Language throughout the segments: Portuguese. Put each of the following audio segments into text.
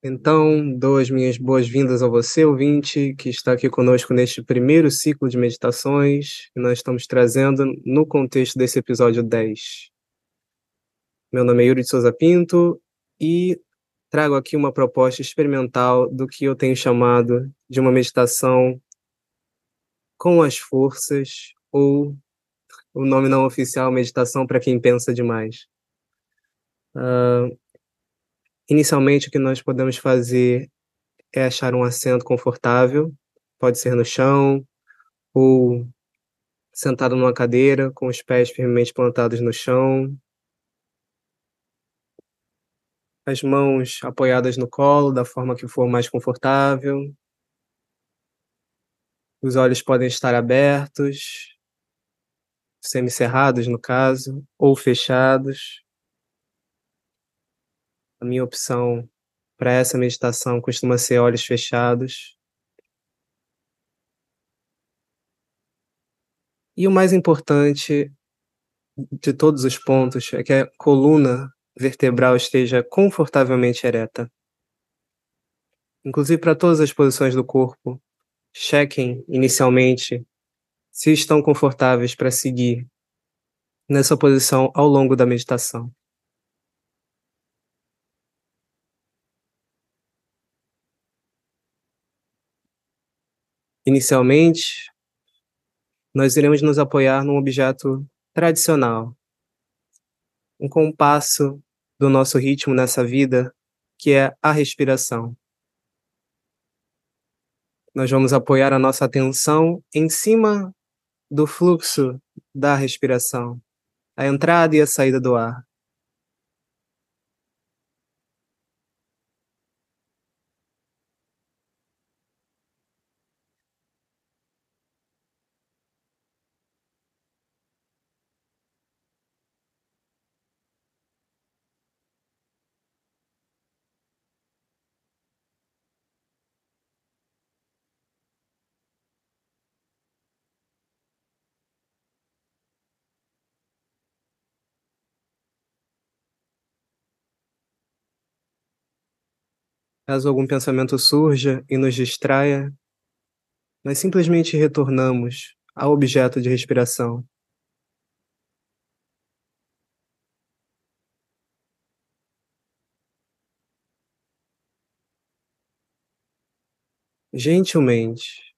Então, dou as minhas boas-vindas a você, ouvinte, que está aqui conosco neste primeiro ciclo de meditações que nós estamos trazendo no contexto desse episódio 10. Meu nome é Yuri de Souza Pinto e trago aqui uma proposta experimental do que eu tenho chamado de uma meditação com as forças ou o nome não oficial, meditação para quem pensa demais. Uh, Inicialmente, o que nós podemos fazer é achar um assento confortável, pode ser no chão ou sentado numa cadeira com os pés firmemente plantados no chão, as mãos apoiadas no colo da forma que for mais confortável. Os olhos podem estar abertos, semicerrados no caso, ou fechados. A minha opção para essa meditação costuma ser olhos fechados. E o mais importante de todos os pontos é que a coluna vertebral esteja confortavelmente ereta. Inclusive para todas as posições do corpo, chequem inicialmente se estão confortáveis para seguir nessa posição ao longo da meditação. Inicialmente, nós iremos nos apoiar num objeto tradicional, um compasso do nosso ritmo nessa vida, que é a respiração. Nós vamos apoiar a nossa atenção em cima do fluxo da respiração, a entrada e a saída do ar. Caso algum pensamento surja e nos distraia, nós simplesmente retornamos ao objeto de respiração. Gentilmente,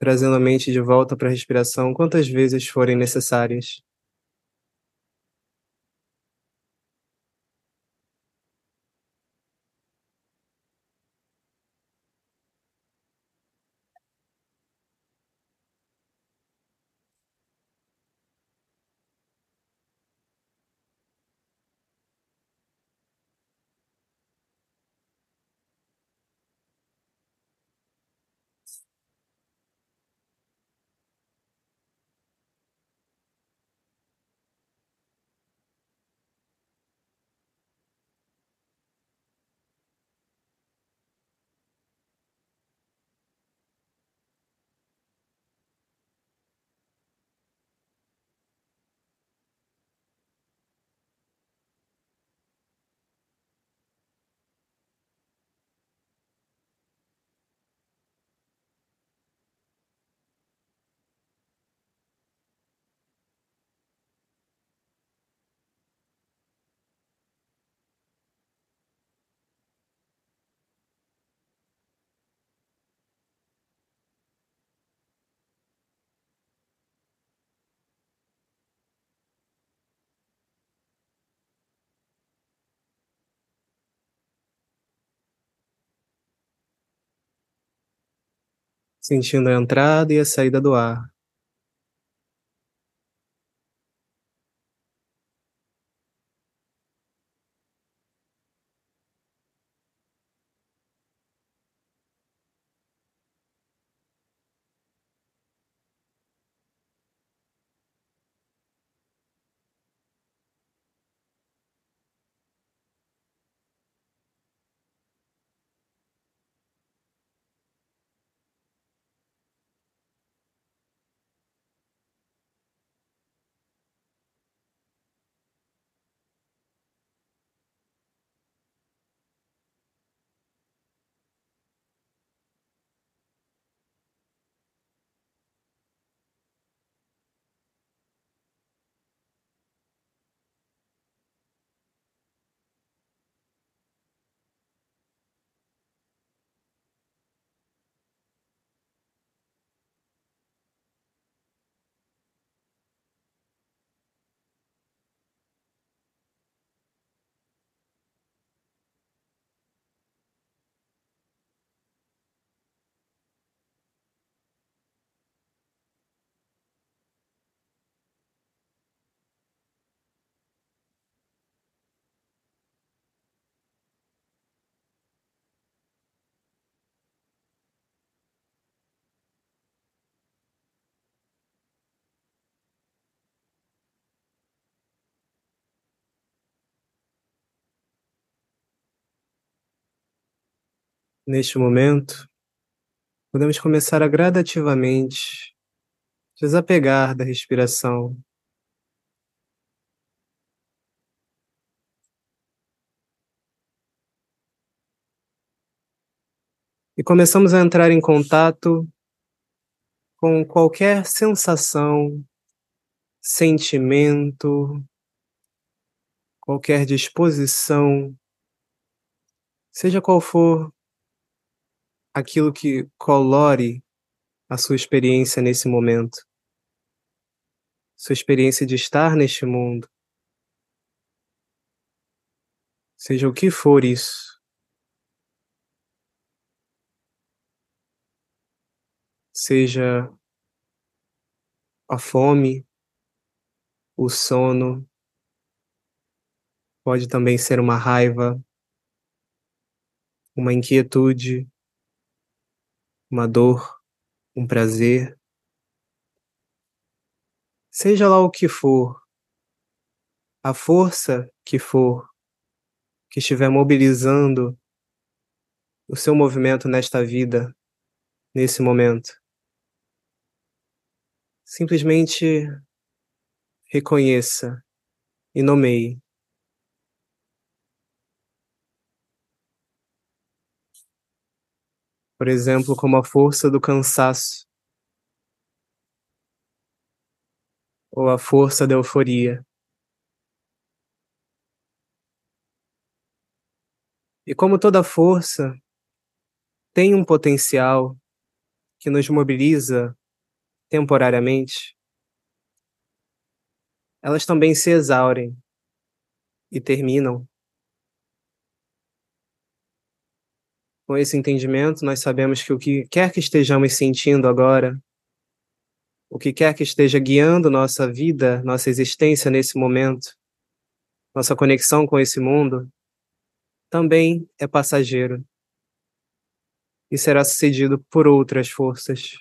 trazendo a mente de volta para a respiração quantas vezes forem necessárias. Sentindo a entrada e a saída do ar. Neste momento, podemos começar a gradativamente desapegar da respiração. E começamos a entrar em contato com qualquer sensação, sentimento, qualquer disposição, seja qual for aquilo que colore a sua experiência nesse momento, sua experiência de estar neste mundo, seja o que for isso. Seja a fome, o sono, pode também ser uma raiva, uma inquietude, uma dor, um prazer. Seja lá o que for, a força que for, que estiver mobilizando o seu movimento nesta vida, nesse momento. Simplesmente reconheça e nomeie. Por exemplo, como a força do cansaço ou a força da euforia. E como toda força tem um potencial que nos mobiliza temporariamente, elas também se exaurem e terminam. Com esse entendimento, nós sabemos que o que quer que estejamos sentindo agora, o que quer que esteja guiando nossa vida, nossa existência nesse momento, nossa conexão com esse mundo, também é passageiro e será sucedido por outras forças,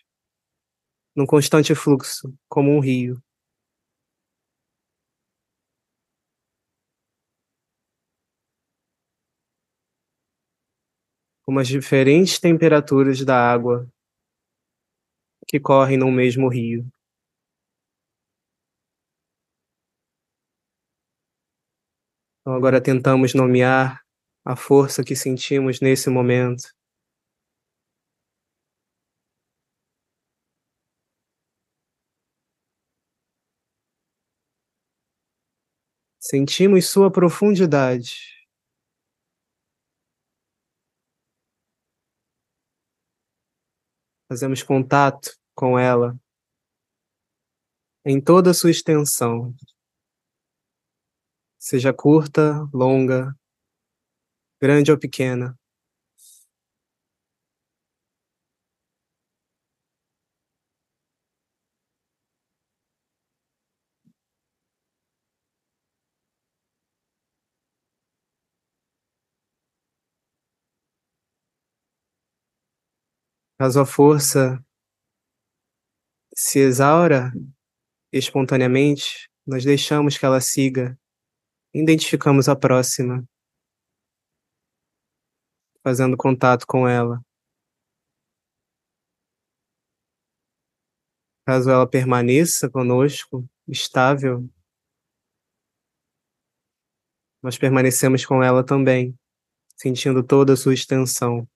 num constante fluxo, como um rio. Como as diferentes temperaturas da água que correm no mesmo rio. Então agora tentamos nomear a força que sentimos nesse momento. Sentimos sua profundidade. Fazemos contato com ela em toda a sua extensão, seja curta, longa, grande ou pequena. Caso a força se exaura espontaneamente, nós deixamos que ela siga, identificamos a próxima, fazendo contato com ela. Caso ela permaneça conosco, estável, nós permanecemos com ela também, sentindo toda a sua extensão.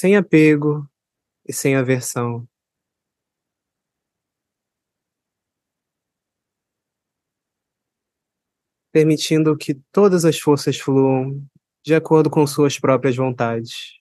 Sem apego e sem aversão. Permitindo que todas as forças fluam de acordo com suas próprias vontades.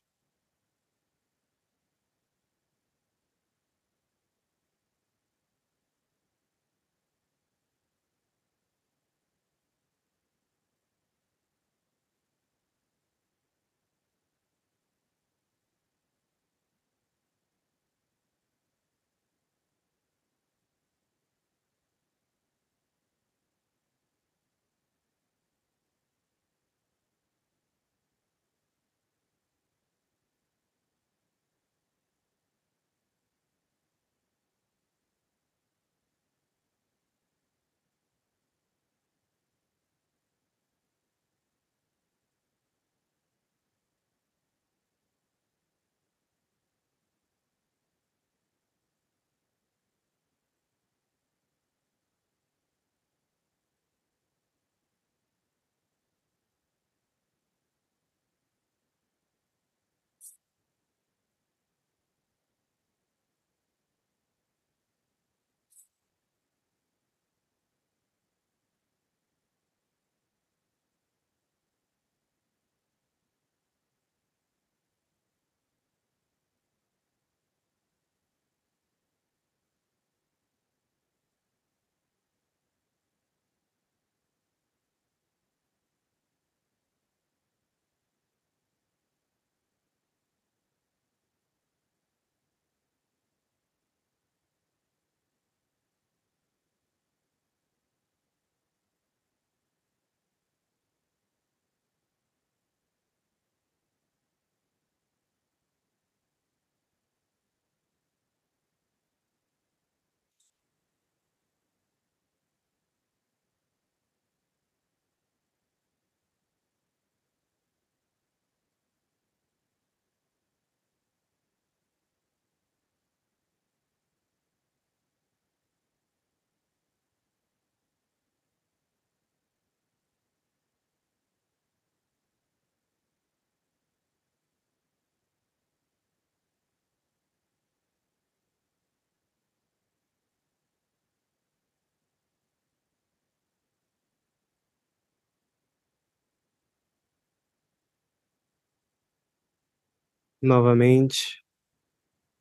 Novamente,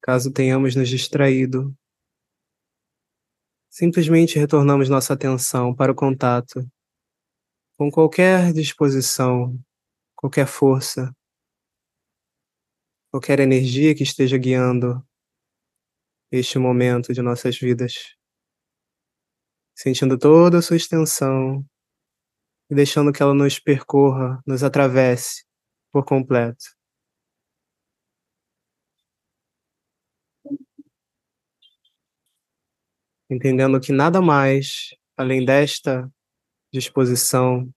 caso tenhamos nos distraído, simplesmente retornamos nossa atenção para o contato com qualquer disposição, qualquer força, qualquer energia que esteja guiando este momento de nossas vidas. Sentindo toda a sua extensão e deixando que ela nos percorra, nos atravesse por completo. Entendendo que nada mais, além desta disposição,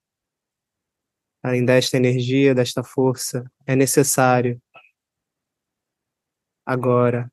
além desta energia, desta força, é necessário agora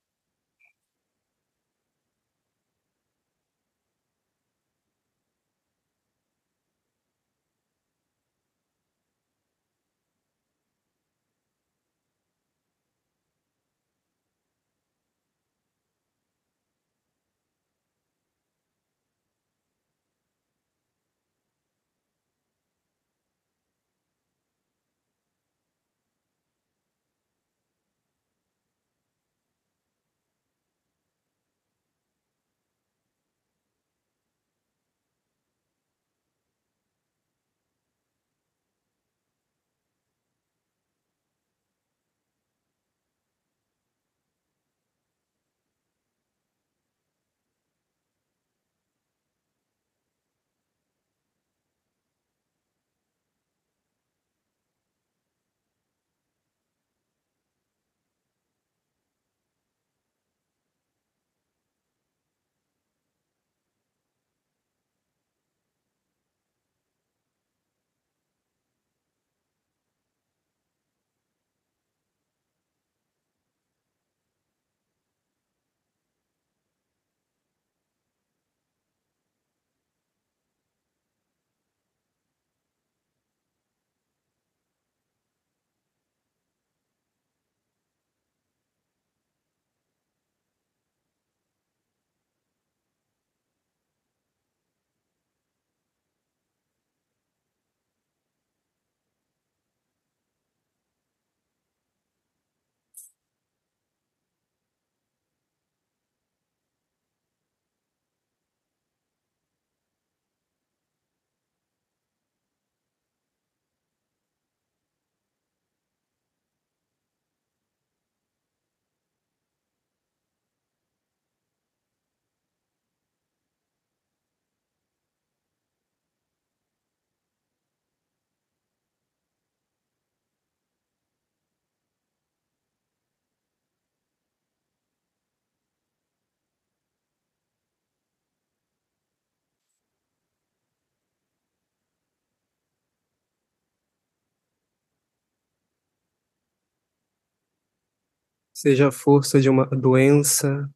seja a força de uma doença,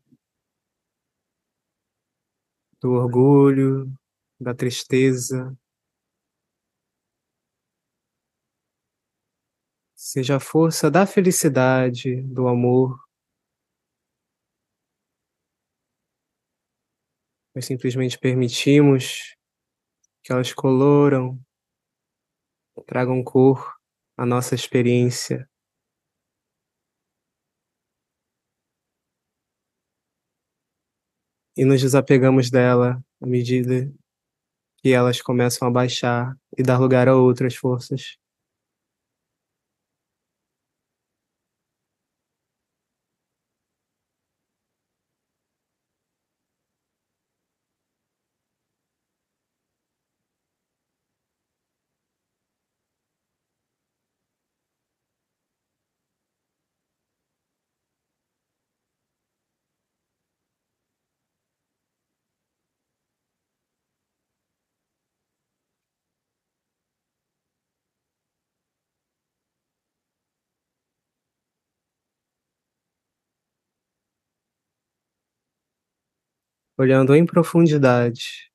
do orgulho, da tristeza, seja a força da felicidade, do amor. Nós simplesmente permitimos que elas coloram, tragam cor à nossa experiência. E nos desapegamos dela à medida que elas começam a baixar e dar lugar a outras forças. Olhando em profundidade.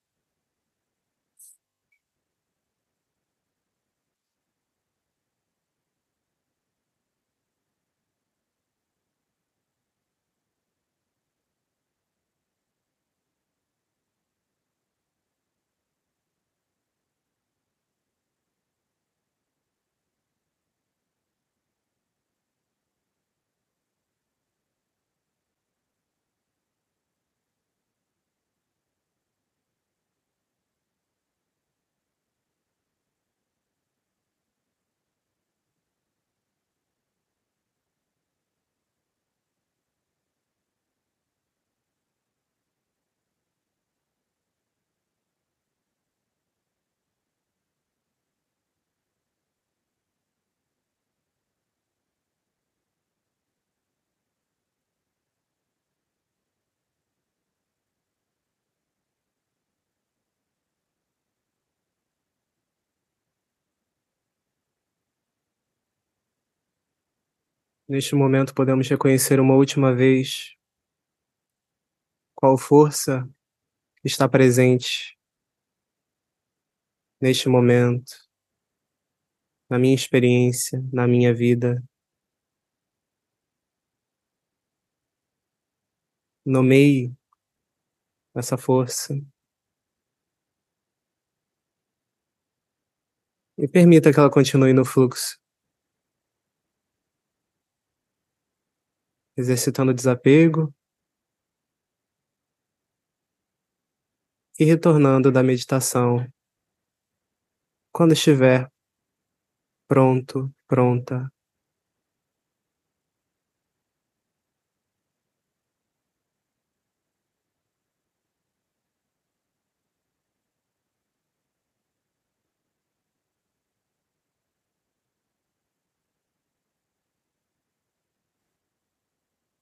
Neste momento, podemos reconhecer uma última vez qual força está presente neste momento, na minha experiência, na minha vida. Nomeie essa força. E permita que ela continue no fluxo. Exercitando o desapego e retornando da meditação quando estiver pronto, pronta.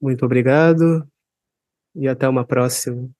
Muito obrigado e até uma próxima.